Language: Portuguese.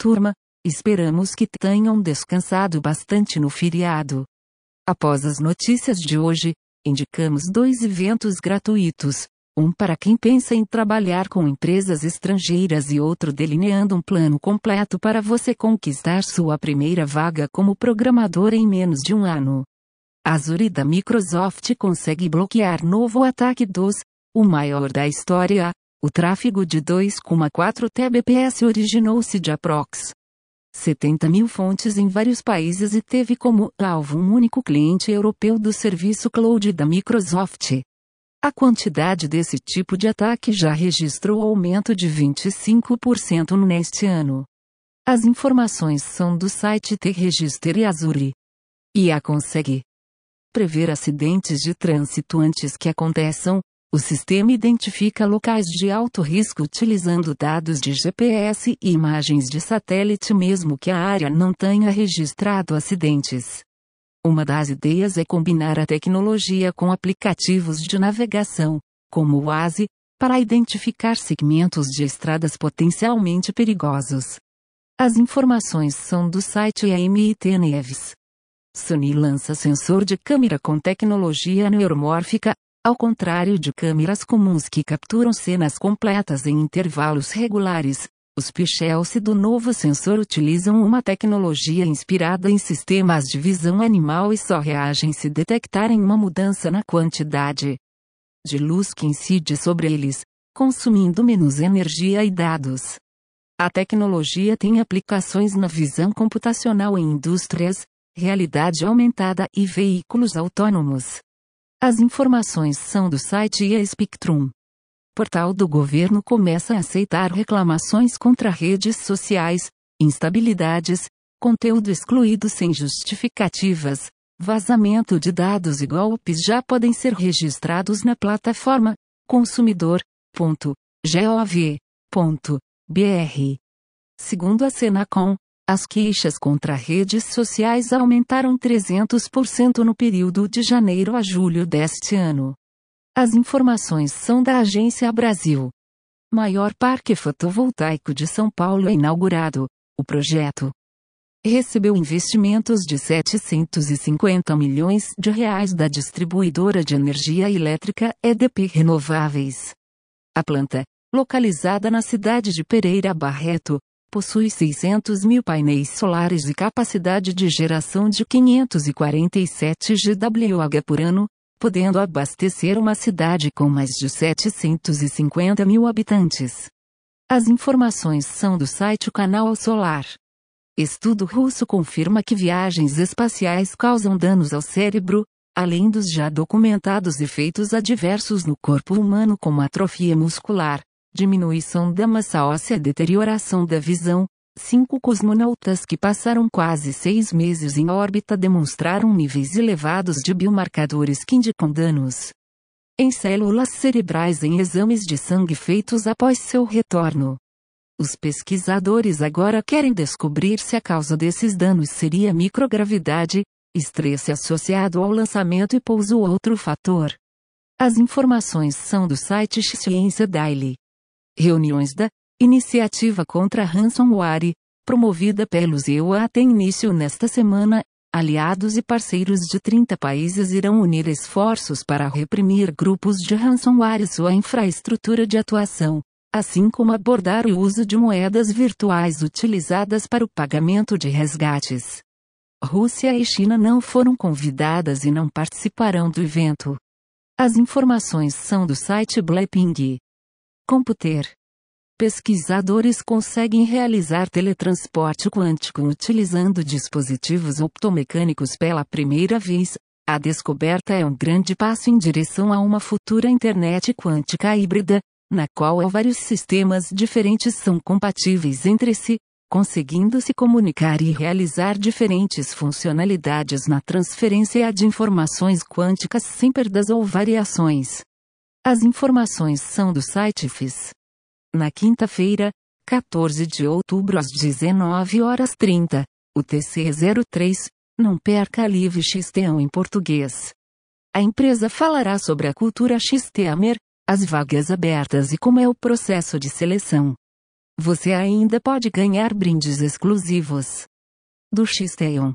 Turma, esperamos que tenham descansado bastante no feriado. Após as notícias de hoje, indicamos dois eventos gratuitos, um para quem pensa em trabalhar com empresas estrangeiras e outro delineando um plano completo para você conquistar sua primeira vaga como programador em menos de um ano. Azure da Microsoft consegue bloquear novo ataque dos, o maior da história, o tráfego de 2,4 Tbps originou-se de aprox. 70 mil fontes em vários países e teve como alvo um único cliente europeu do serviço cloud da Microsoft. A quantidade desse tipo de ataque já registrou aumento de 25% neste ano. As informações são do site T-Register e Azure. E a consegue prever acidentes de trânsito antes que aconteçam, o sistema identifica locais de alto risco utilizando dados de GPS e imagens de satélite mesmo que a área não tenha registrado acidentes. Uma das ideias é combinar a tecnologia com aplicativos de navegação, como o Waze, para identificar segmentos de estradas potencialmente perigosos. As informações são do site AMIT Neves. Sony lança sensor de câmera com tecnologia neuromórfica, ao contrário de câmeras comuns que capturam cenas completas em intervalos regulares, os pixels do novo sensor utilizam uma tecnologia inspirada em sistemas de visão animal e só reagem se detectarem uma mudança na quantidade de luz que incide sobre eles, consumindo menos energia e dados. A tecnologia tem aplicações na visão computacional em indústrias, realidade aumentada e veículos autônomos. As informações são do site IA Spectrum. Portal do governo começa a aceitar reclamações contra redes sociais, instabilidades, conteúdo excluído sem justificativas, vazamento de dados e golpes já podem ser registrados na plataforma consumidor.gov.br. Segundo a Senacom, as queixas contra redes sociais aumentaram 300% no período de janeiro a julho deste ano. As informações são da Agência Brasil. Maior parque fotovoltaico de São Paulo é inaugurado. O projeto recebeu investimentos de 750 milhões de reais da distribuidora de energia elétrica EDP Renováveis. A planta, localizada na cidade de Pereira Barreto, possui 600 mil painéis solares e capacidade de geração de 547 GWh por ano, podendo abastecer uma cidade com mais de 750 mil habitantes. As informações são do site Canal Solar. Estudo russo confirma que viagens espaciais causam danos ao cérebro, além dos já documentados efeitos adversos no corpo humano como atrofia muscular, diminuição da massa óssea, deterioração da visão. Cinco cosmonautas que passaram quase seis meses em órbita demonstraram níveis elevados de biomarcadores que indicam danos em células cerebrais em exames de sangue feitos após seu retorno. Os pesquisadores agora querem descobrir se a causa desses danos seria microgravidade, estresse associado ao lançamento e pouso ou outro fator. As informações são do site Ciência Daily. Reuniões da Iniciativa contra Ransomware, promovida pelos EUA tem início nesta semana. Aliados e parceiros de 30 países irão unir esforços para reprimir grupos de ransomware e sua infraestrutura de atuação, assim como abordar o uso de moedas virtuais utilizadas para o pagamento de resgates. Rússia e China não foram convidadas e não participarão do evento. As informações são do site Blackpink. Computer. Pesquisadores conseguem realizar teletransporte quântico utilizando dispositivos optomecânicos pela primeira vez. A descoberta é um grande passo em direção a uma futura internet quântica híbrida, na qual vários sistemas diferentes são compatíveis entre si, conseguindo se comunicar e realizar diferentes funcionalidades na transferência de informações quânticas sem perdas ou variações. As informações são do site FIS. Na quinta-feira, 14 de outubro às 19 horas 30, o TC03, não perca a Live XTEAM em português. A empresa falará sobre a cultura XTEAMer, as vagas abertas e como é o processo de seleção. Você ainda pode ganhar brindes exclusivos do Xteon.